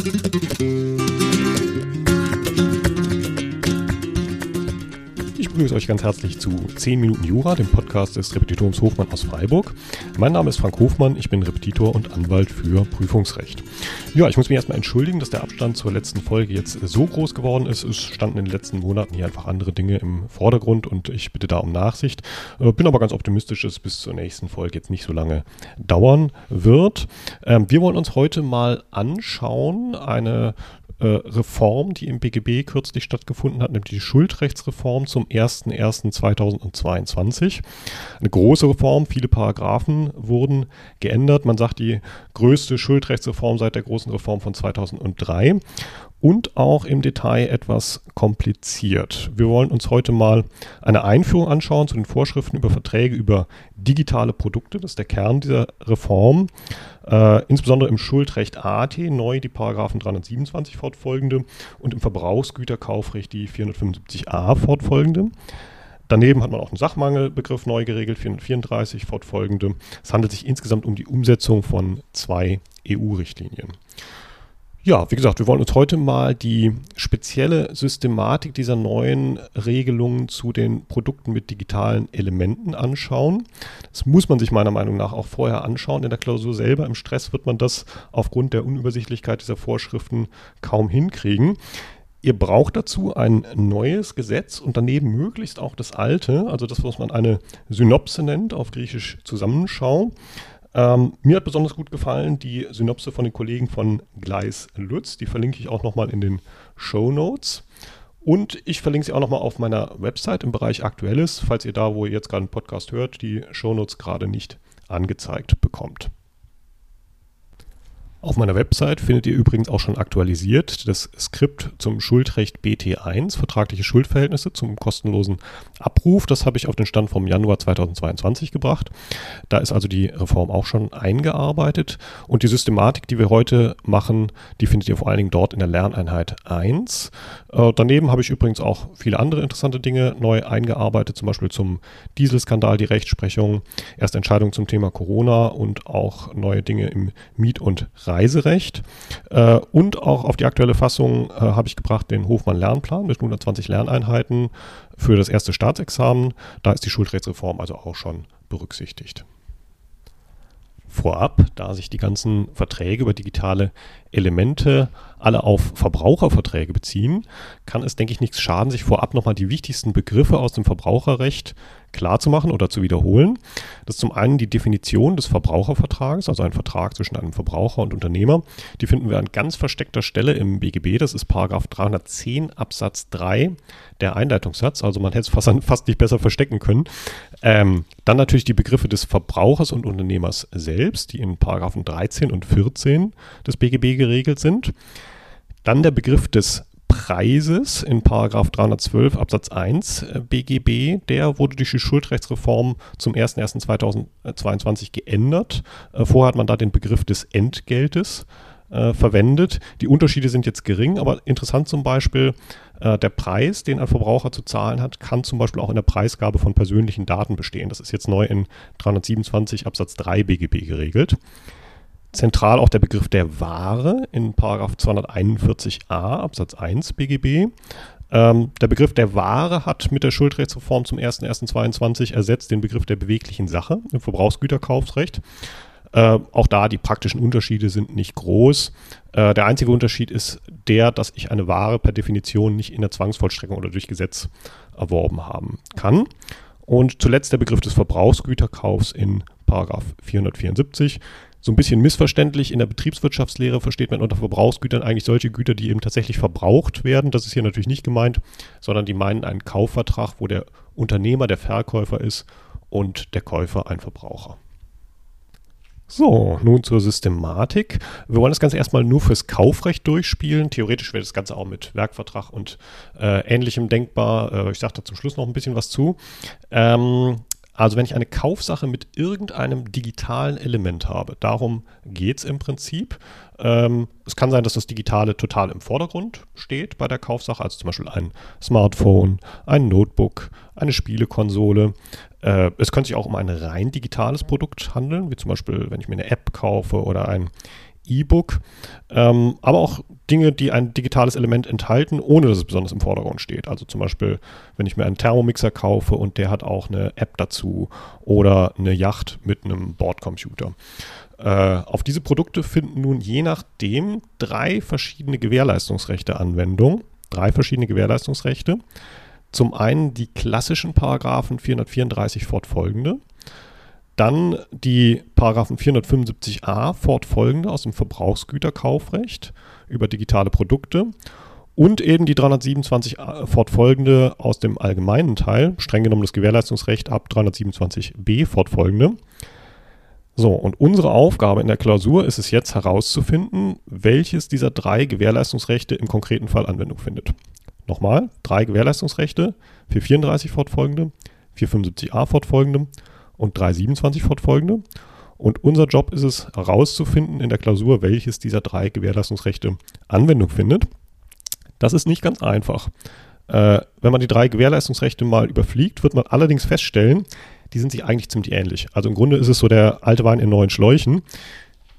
Ich begrüße euch ganz herzlich zu 10 Minuten Jura, dem Podcast des Repetitoriums Hofmann aus Freiburg. Mein Name ist Frank Hofmann, ich bin Repetitor und Anwalt für Prüfungsrecht. Ja, ich muss mich erstmal entschuldigen, dass der Abstand zur letzten Folge jetzt so groß geworden ist. Es standen in den letzten Monaten hier einfach andere Dinge im Vordergrund und ich bitte da um Nachsicht. Äh, bin aber ganz optimistisch, dass es bis zur nächsten Folge jetzt nicht so lange dauern wird. Ähm, wir wollen uns heute mal anschauen, eine äh, Reform, die im BGB kürzlich stattgefunden hat, nämlich die Schuldrechtsreform zum 01.01.2022. Eine große Reform, viele Paragraphen wurden geändert. Man sagt die größte Schuldrechtsreform seit der großen Reform von 2003 und auch im Detail etwas kompliziert. Wir wollen uns heute mal eine Einführung anschauen zu den Vorschriften über Verträge über digitale Produkte. Das ist der Kern dieser Reform. Äh, insbesondere im Schuldrecht AT neu die Paragraphen 327 fortfolgende und im Verbrauchsgüterkaufrecht die 475a fortfolgende. Daneben hat man auch einen Sachmangelbegriff neu geregelt, 434 fortfolgende. Es handelt sich insgesamt um die Umsetzung von zwei EU-Richtlinien. Ja, wie gesagt, wir wollen uns heute mal die spezielle Systematik dieser neuen Regelungen zu den Produkten mit digitalen Elementen anschauen. Das muss man sich meiner Meinung nach auch vorher anschauen. In der Klausur selber, im Stress wird man das aufgrund der Unübersichtlichkeit dieser Vorschriften kaum hinkriegen. Ihr braucht dazu ein neues Gesetz und daneben möglichst auch das alte, also das, was man eine Synopse nennt, auf Griechisch Zusammenschau. Ähm, mir hat besonders gut gefallen die Synopse von den Kollegen von Gleis Lutz. Die verlinke ich auch nochmal in den Show Notes. Und ich verlinke sie auch nochmal auf meiner Website im Bereich Aktuelles, falls ihr da, wo ihr jetzt gerade einen Podcast hört, die Show Notes gerade nicht angezeigt bekommt. Auf meiner Website findet ihr übrigens auch schon aktualisiert das Skript zum Schuldrecht BT1, vertragliche Schuldverhältnisse zum kostenlosen Abruf. Das habe ich auf den Stand vom Januar 2022 gebracht. Da ist also die Reform auch schon eingearbeitet. Und die Systematik, die wir heute machen, die findet ihr vor allen Dingen dort in der Lerneinheit 1. Äh, daneben habe ich übrigens auch viele andere interessante Dinge neu eingearbeitet, zum Beispiel zum Dieselskandal, die Rechtsprechung, erste Entscheidung zum Thema Corona und auch neue Dinge im Miet- und Reiserecht. Äh, und auch auf die aktuelle Fassung äh, habe ich gebracht den Hofmann-Lernplan mit 120 Lerneinheiten für das erste Staatsexamen. Da ist die Schuldrechtsreform also auch schon berücksichtigt. Vorab, da sich die ganzen Verträge über digitale Elemente alle auf Verbraucherverträge beziehen, kann es, denke ich, nichts schaden, sich vorab nochmal die wichtigsten Begriffe aus dem Verbraucherrecht klarzumachen oder zu wiederholen. Das ist zum einen die Definition des Verbrauchervertrages, also ein Vertrag zwischen einem Verbraucher und Unternehmer. Die finden wir an ganz versteckter Stelle im BGB. Das ist Paragraph 310 Absatz 3, der Einleitungssatz. Also man hätte es fast, fast nicht besser verstecken können. Ähm, dann natürlich die Begriffe des Verbrauchers und Unternehmers selbst, die in Paragraphen 13 und 14 des BGB geregelt sind. Dann der Begriff des Preises in Paragraph 312 Absatz 1 äh, BGB, der wurde durch die Schuldrechtsreform zum 01.01.2022 geändert. Äh, vorher hat man da den Begriff des Entgeltes äh, verwendet. Die Unterschiede sind jetzt gering, aber interessant zum Beispiel, äh, der Preis, den ein Verbraucher zu zahlen hat, kann zum Beispiel auch in der Preisgabe von persönlichen Daten bestehen. Das ist jetzt neu in 327 Absatz 3 BGB geregelt. Zentral auch der Begriff der Ware in 241a Absatz 1 BGB. Ähm, der Begriff der Ware hat mit der Schuldrechtsreform zum 01.01.22 ersetzt den Begriff der beweglichen Sache im Verbrauchsgüterkaufsrecht. Äh, auch da die praktischen Unterschiede sind nicht groß. Äh, der einzige Unterschied ist der, dass ich eine Ware per Definition nicht in der Zwangsvollstreckung oder durch Gesetz erworben haben kann. Und zuletzt der Begriff des Verbrauchsgüterkaufs in Paragraph 474 so ein bisschen missverständlich. In der Betriebswirtschaftslehre versteht man unter Verbrauchsgütern eigentlich solche Güter, die eben tatsächlich verbraucht werden. Das ist hier natürlich nicht gemeint, sondern die meinen einen Kaufvertrag, wo der Unternehmer der Verkäufer ist und der Käufer ein Verbraucher. So, nun zur Systematik. Wir wollen das Ganze erstmal nur fürs Kaufrecht durchspielen. Theoretisch wäre das Ganze auch mit Werkvertrag und äh, ähnlichem denkbar. Äh, ich sage da zum Schluss noch ein bisschen was zu. Ähm, also wenn ich eine Kaufsache mit irgendeinem digitalen Element habe, darum geht es im Prinzip. Ähm, es kann sein, dass das Digitale total im Vordergrund steht bei der Kaufsache, also zum Beispiel ein Smartphone, ein Notebook, eine Spielekonsole. Äh, es könnte sich auch um ein rein digitales Produkt handeln, wie zum Beispiel, wenn ich mir eine App kaufe oder ein E-Book, ähm, aber auch Dinge, die ein digitales Element enthalten, ohne dass es besonders im Vordergrund steht. Also zum Beispiel, wenn ich mir einen Thermomixer kaufe und der hat auch eine App dazu oder eine Yacht mit einem Bordcomputer. Äh, auf diese Produkte finden nun je nachdem drei verschiedene Gewährleistungsrechte Anwendung. Drei verschiedene Gewährleistungsrechte. Zum einen die klassischen Paragraphen 434 fortfolgende, dann die Paragraphen 475a fortfolgende aus dem Verbrauchsgüterkaufrecht über digitale Produkte und eben die 327 fortfolgende aus dem allgemeinen Teil, streng genommen das Gewährleistungsrecht ab 327b fortfolgende. So, und unsere Aufgabe in der Klausur ist es jetzt herauszufinden, welches dieser drei Gewährleistungsrechte im konkreten Fall Anwendung findet. Nochmal, drei Gewährleistungsrechte, 434 fortfolgende, 475a fortfolgende und 327 fortfolgende. Und unser Job ist es herauszufinden in der Klausur, welches dieser drei Gewährleistungsrechte Anwendung findet. Das ist nicht ganz einfach. Äh, wenn man die drei Gewährleistungsrechte mal überfliegt, wird man allerdings feststellen, die sind sich eigentlich ziemlich ähnlich. Also im Grunde ist es so der alte Wein in neuen Schläuchen.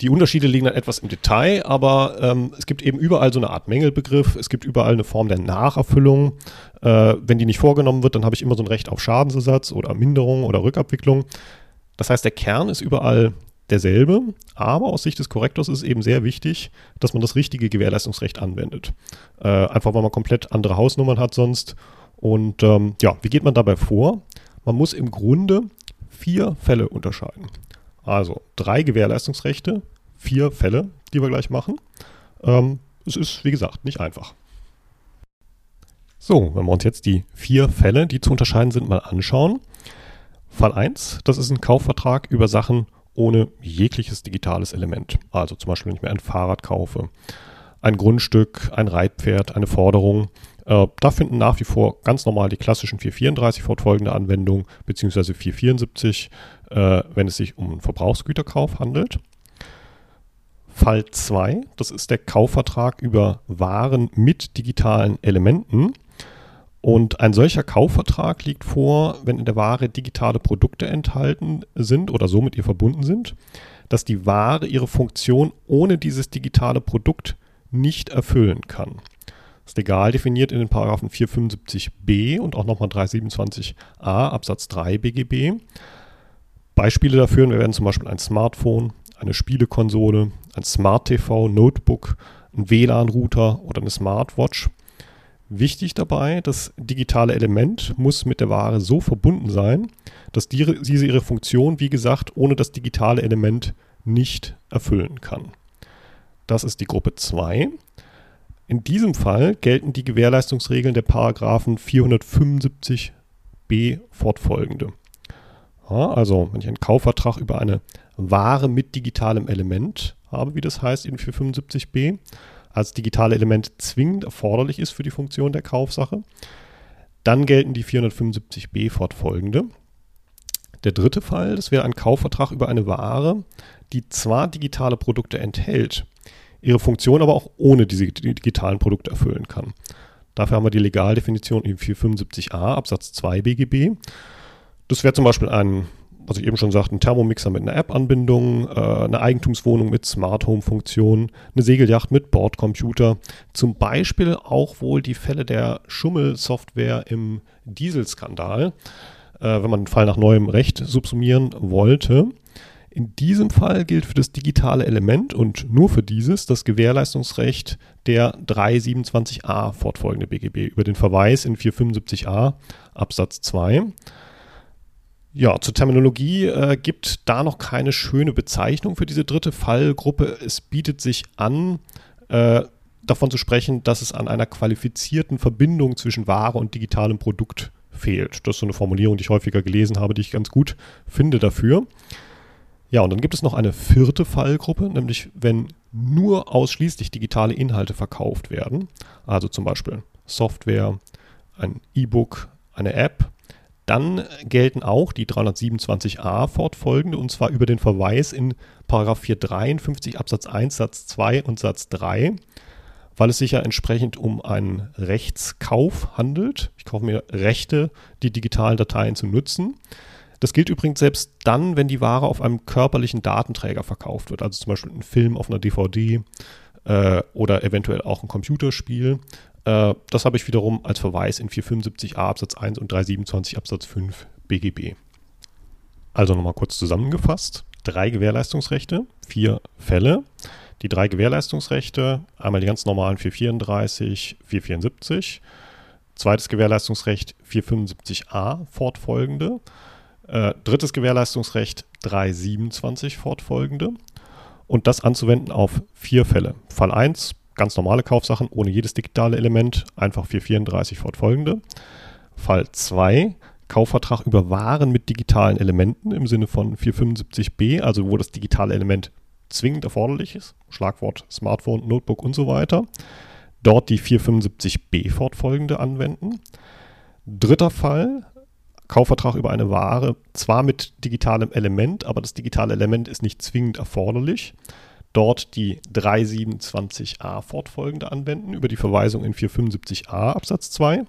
Die Unterschiede liegen dann etwas im Detail, aber ähm, es gibt eben überall so eine Art Mängelbegriff. Es gibt überall eine Form der Nacherfüllung. Äh, wenn die nicht vorgenommen wird, dann habe ich immer so ein Recht auf Schadensersatz oder Minderung oder Rückabwicklung. Das heißt, der Kern ist überall derselbe, aber aus Sicht des Korrektors ist es eben sehr wichtig, dass man das richtige Gewährleistungsrecht anwendet. Äh, einfach weil man komplett andere Hausnummern hat sonst. Und ähm, ja, wie geht man dabei vor? Man muss im Grunde vier Fälle unterscheiden. Also drei Gewährleistungsrechte, vier Fälle, die wir gleich machen. Ähm, es ist, wie gesagt, nicht einfach. So, wenn wir uns jetzt die vier Fälle, die zu unterscheiden sind, mal anschauen. Fall 1, das ist ein Kaufvertrag über Sachen ohne jegliches digitales Element. Also zum Beispiel, wenn ich mir ein Fahrrad kaufe, ein Grundstück, ein Reitpferd, eine Forderung. Äh, da finden nach wie vor ganz normal die klassischen 434 fortfolgende Anwendungen, beziehungsweise 474, äh, wenn es sich um einen Verbrauchsgüterkauf handelt. Fall 2, das ist der Kaufvertrag über Waren mit digitalen Elementen. Und ein solcher Kaufvertrag liegt vor, wenn in der Ware digitale Produkte enthalten sind oder so mit ihr verbunden sind, dass die Ware ihre Funktion ohne dieses digitale Produkt nicht erfüllen kann. Das legal definiert in den Paragraphen 475b und auch nochmal 327a Absatz 3 BGB. Beispiele dafür, werden zum Beispiel ein Smartphone, eine Spielekonsole, ein Smart TV, Notebook, ein WLAN-Router oder eine Smartwatch. Wichtig dabei, das digitale Element muss mit der Ware so verbunden sein, dass diese ihre Funktion, wie gesagt, ohne das digitale Element nicht erfüllen kann. Das ist die Gruppe 2. In diesem Fall gelten die Gewährleistungsregeln der Paragraphen 475b fortfolgende. Ja, also, wenn ich einen Kaufvertrag über eine Ware mit digitalem Element habe, wie das heißt in 475b, als digitale Element zwingend erforderlich ist für die Funktion der Kaufsache, dann gelten die 475b fortfolgende. Der dritte Fall, das wäre ein Kaufvertrag über eine Ware, die zwar digitale Produkte enthält, ihre Funktion aber auch ohne diese digitalen Produkte erfüllen kann. Dafür haben wir die Legaldefinition in 475a Absatz 2 BGB. Das wäre zum Beispiel ein, was ich eben schon sagte, ein Thermomixer mit einer App-Anbindung, äh, eine Eigentumswohnung mit Smart Home-Funktion, eine Segelyacht mit Bordcomputer. Zum Beispiel auch wohl die Fälle der Schummelsoftware im Dieselskandal, äh, wenn man den Fall nach neuem Recht subsumieren wollte. In diesem Fall gilt für das digitale Element und nur für dieses das Gewährleistungsrecht der 327a fortfolgende BGB über den Verweis in 475a Absatz 2. Ja, zur Terminologie äh, gibt da noch keine schöne Bezeichnung für diese dritte Fallgruppe. Es bietet sich an, äh, davon zu sprechen, dass es an einer qualifizierten Verbindung zwischen Ware und digitalem Produkt fehlt. Das ist so eine Formulierung, die ich häufiger gelesen habe, die ich ganz gut finde dafür. Ja, und dann gibt es noch eine vierte Fallgruppe, nämlich wenn nur ausschließlich digitale Inhalte verkauft werden, also zum Beispiel Software, ein E-Book, eine App, dann gelten auch die 327a fortfolgende und zwar über den Verweis in 453 Absatz 1 Satz 2 und Satz 3, weil es sich ja entsprechend um einen Rechtskauf handelt. Ich kaufe mir Rechte, die digitalen Dateien zu nutzen. Das gilt übrigens selbst dann, wenn die Ware auf einem körperlichen Datenträger verkauft wird, also zum Beispiel ein Film auf einer DVD äh, oder eventuell auch ein Computerspiel. Äh, das habe ich wiederum als Verweis in 475a Absatz 1 und 327 Absatz 5 BGB. Also nochmal kurz zusammengefasst. Drei Gewährleistungsrechte, vier Fälle. Die drei Gewährleistungsrechte, einmal die ganz normalen 434, 474. Zweites Gewährleistungsrecht 475a fortfolgende. Äh, drittes Gewährleistungsrecht 327 fortfolgende. Und das anzuwenden auf vier Fälle. Fall 1, ganz normale Kaufsachen ohne jedes digitale Element, einfach 434 fortfolgende. Fall 2, Kaufvertrag über Waren mit digitalen Elementen im Sinne von 475b, also wo das digitale Element zwingend erforderlich ist. Schlagwort Smartphone, Notebook und so weiter. Dort die 475b fortfolgende anwenden. Dritter Fall, Kaufvertrag über eine Ware, zwar mit digitalem Element, aber das digitale Element ist nicht zwingend erforderlich dort die 327a fortfolgende anwenden über die Verweisung in 475a Absatz 2.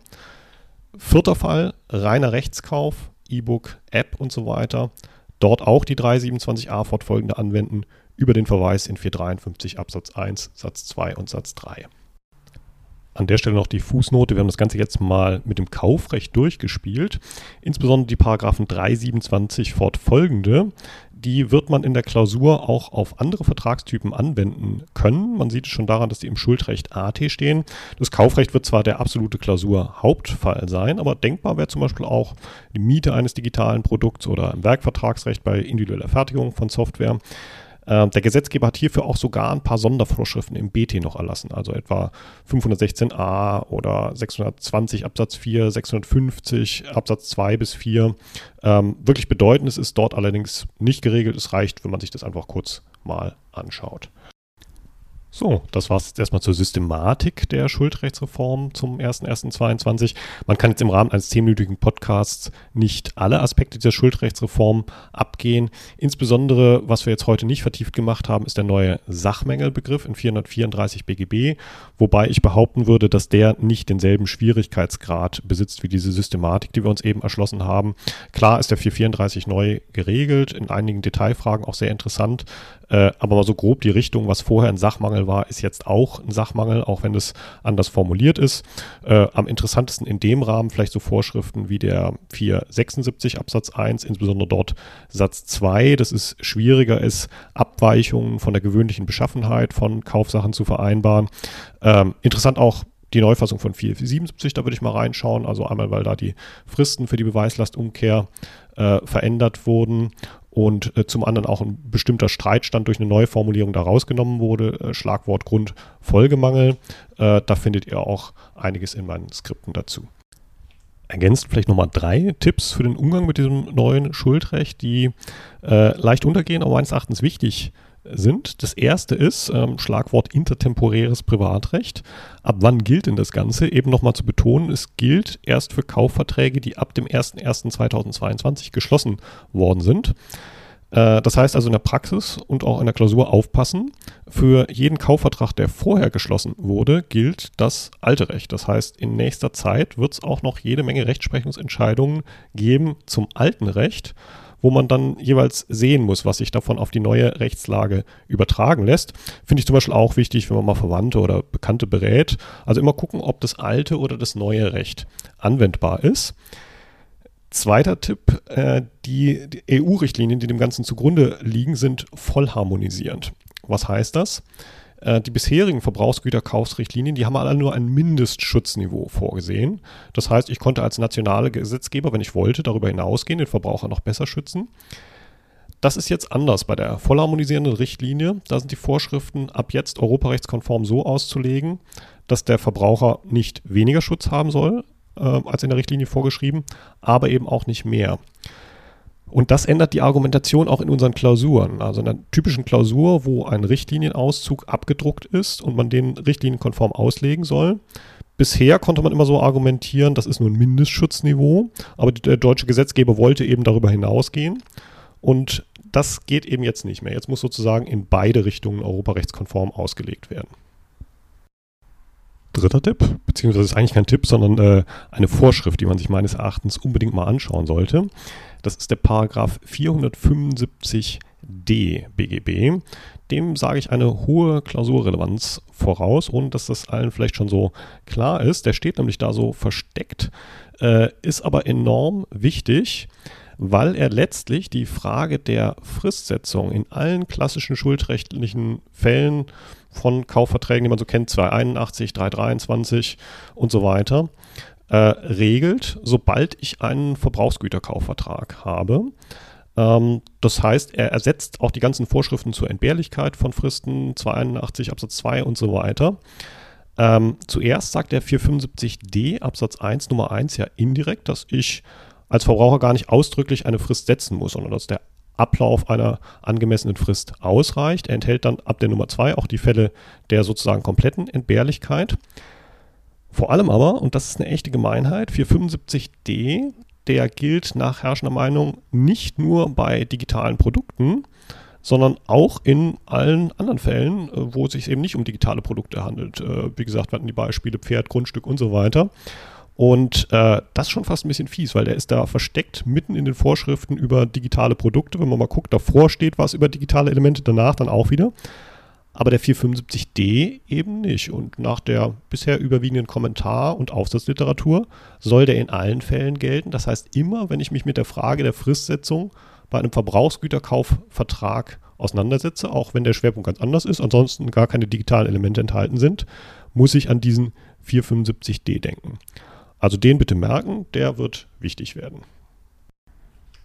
Vierter Fall, reiner Rechtskauf, E-Book, App und so weiter. Dort auch die 327a fortfolgende anwenden über den Verweis in 453 Absatz 1 Satz 2 und Satz 3. An der Stelle noch die Fußnote. Wir haben das Ganze jetzt mal mit dem Kaufrecht durchgespielt. Insbesondere die Paragraphen 327 fortfolgende. Die wird man in der Klausur auch auf andere Vertragstypen anwenden können. Man sieht es schon daran, dass die im Schuldrecht AT stehen. Das Kaufrecht wird zwar der absolute Klausur-Hauptfall sein, aber denkbar wäre zum Beispiel auch die Miete eines digitalen Produkts oder ein Werkvertragsrecht bei individueller Fertigung von Software. Ähm, der Gesetzgeber hat hierfür auch sogar ein paar Sondervorschriften im BT noch erlassen, also etwa 516a oder 620 Absatz 4, 650 Absatz 2 bis 4. Ähm, wirklich bedeutendes ist dort allerdings nicht geregelt. Es reicht, wenn man sich das einfach kurz mal anschaut. So, das war es jetzt erstmal zur Systematik der Schuldrechtsreform zum 01.01.22. Man kann jetzt im Rahmen eines zehnminütigen Podcasts nicht alle Aspekte dieser Schuldrechtsreform abgehen. Insbesondere, was wir jetzt heute nicht vertieft gemacht haben, ist der neue Sachmängelbegriff in 434 BGB, wobei ich behaupten würde, dass der nicht denselben Schwierigkeitsgrad besitzt wie diese Systematik, die wir uns eben erschlossen haben. Klar ist der 434 neu geregelt, in einigen Detailfragen auch sehr interessant, äh, aber so grob die Richtung, was vorher ein Sachmangel war, ist jetzt auch ein Sachmangel, auch wenn es anders formuliert ist. Äh, am interessantesten in dem Rahmen vielleicht so Vorschriften wie der 476 Absatz 1, insbesondere dort Satz 2. Das ist schwieriger ist, Abweichungen von der gewöhnlichen Beschaffenheit von Kaufsachen zu vereinbaren. Ähm, interessant auch die Neufassung von 477, da würde ich mal reinschauen. Also einmal, weil da die Fristen für die Beweislastumkehr äh, verändert wurden und äh, zum anderen auch ein bestimmter Streitstand durch eine Neuformulierung da rausgenommen wurde. Äh, Schlagwort Grund Folgemangel. Äh, da findet ihr auch einiges in meinen Skripten dazu. Ergänzt vielleicht nochmal drei Tipps für den Umgang mit diesem neuen Schuldrecht, die äh, leicht untergehen, aber meines Erachtens wichtig sind sind. Das erste ist ähm, Schlagwort intertemporäres Privatrecht. Ab wann gilt denn das Ganze? Eben nochmal zu betonen, es gilt erst für Kaufverträge, die ab dem 01.01.2022 geschlossen worden sind. Äh, das heißt also in der Praxis und auch in der Klausur aufpassen. Für jeden Kaufvertrag, der vorher geschlossen wurde, gilt das alte Recht. Das heißt, in nächster Zeit wird es auch noch jede Menge Rechtsprechungsentscheidungen geben zum alten Recht wo man dann jeweils sehen muss, was sich davon auf die neue Rechtslage übertragen lässt. Finde ich zum Beispiel auch wichtig, wenn man mal Verwandte oder Bekannte berät. Also immer gucken, ob das alte oder das neue Recht anwendbar ist. Zweiter Tipp, äh, die, EU-Richtlinien, die dem Ganzen zugrunde liegen, sind voll harmonisierend. Was heißt das? Äh, die bisherigen Verbrauchsgüterkaufsrichtlinien, die haben alle nur ein Mindestschutzniveau vorgesehen. Das heißt, ich konnte als nationale Gesetzgeber, wenn ich wollte, darüber hinausgehen, den Verbraucher noch besser schützen. Das ist jetzt anders bei der vollharmonisierenden Richtlinie. Da sind die Vorschriften ab jetzt europarechtskonform so auszulegen, dass der Verbraucher nicht weniger Schutz haben soll äh, als in der Richtlinie vorgeschrieben, aber eben auch nicht mehr. Und das ändert die Argumentation auch in unseren Klausuren. Also in einer typischen Klausur, wo ein Richtlinienauszug abgedruckt ist und man den richtlinienkonform auslegen soll. Bisher konnte man immer so argumentieren, das ist nur ein Mindestschutzniveau, aber der deutsche Gesetzgeber wollte eben darüber hinausgehen. Und das geht eben jetzt nicht mehr. Jetzt muss sozusagen in beide Richtungen europarechtskonform ausgelegt werden. Dritter Tipp, beziehungsweise ist eigentlich kein Tipp, sondern äh, eine Vorschrift, die man sich meines Erachtens unbedingt mal anschauen sollte. Das ist der Paragraph 475d BGB. Dem sage ich eine hohe Klausurrelevanz voraus, ohne dass das allen vielleicht schon so klar ist. Der steht nämlich da so versteckt, äh, ist aber enorm wichtig weil er letztlich die Frage der Fristsetzung in allen klassischen schuldrechtlichen Fällen von Kaufverträgen, die man so kennt, 281, 323 und so weiter, äh, regelt, sobald ich einen Verbrauchsgüterkaufvertrag habe. Ähm, das heißt, er ersetzt auch die ganzen Vorschriften zur Entbehrlichkeit von Fristen 281 Absatz 2 und so weiter. Ähm, zuerst sagt der 475d Absatz 1 Nummer 1 ja indirekt, dass ich als Verbraucher gar nicht ausdrücklich eine Frist setzen muss, sondern dass der Ablauf einer angemessenen Frist ausreicht. Er enthält dann ab der Nummer 2 auch die Fälle der sozusagen kompletten Entbehrlichkeit. Vor allem aber, und das ist eine echte Gemeinheit, 475d, der gilt nach herrschender Meinung nicht nur bei digitalen Produkten, sondern auch in allen anderen Fällen, äh, wo es sich eben nicht um digitale Produkte handelt. Äh, wie gesagt, wir hatten die Beispiele Pferd, Grundstück und so weiter. Und äh, das ist schon fast ein bisschen fies, weil der ist da versteckt mitten in den Vorschriften über digitale Produkte. Wenn man mal guckt, davor steht was über digitale Elemente, danach dann auch wieder. Aber der 475d eben nicht. Und nach der bisher überwiegenden Kommentar- und Aufsatzliteratur soll der in allen Fällen gelten. Das heißt, immer, wenn ich mich mit der Frage der Fristsetzung bei einem Verbrauchsgüterkaufvertrag auseinandersetze, auch wenn der Schwerpunkt ganz anders ist, ansonsten gar keine digitalen Elemente enthalten sind, muss ich an diesen 475d denken. Also den bitte merken, der wird wichtig werden.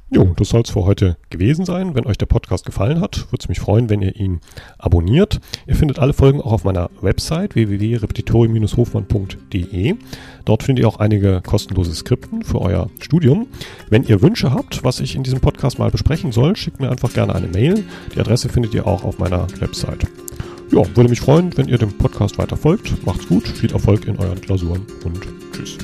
Jo, das soll es für heute gewesen sein. Wenn euch der Podcast gefallen hat, würde es mich freuen, wenn ihr ihn abonniert. Ihr findet alle Folgen auch auf meiner Website www.repetitorium-hofmann.de. Dort findet ihr auch einige kostenlose Skripten für euer Studium. Wenn ihr Wünsche habt, was ich in diesem Podcast mal besprechen soll, schickt mir einfach gerne eine Mail. Die Adresse findet ihr auch auf meiner Website. Ja, würde mich freuen, wenn ihr dem Podcast weiter folgt. Macht's gut, viel Erfolg in euren Klausuren und tschüss.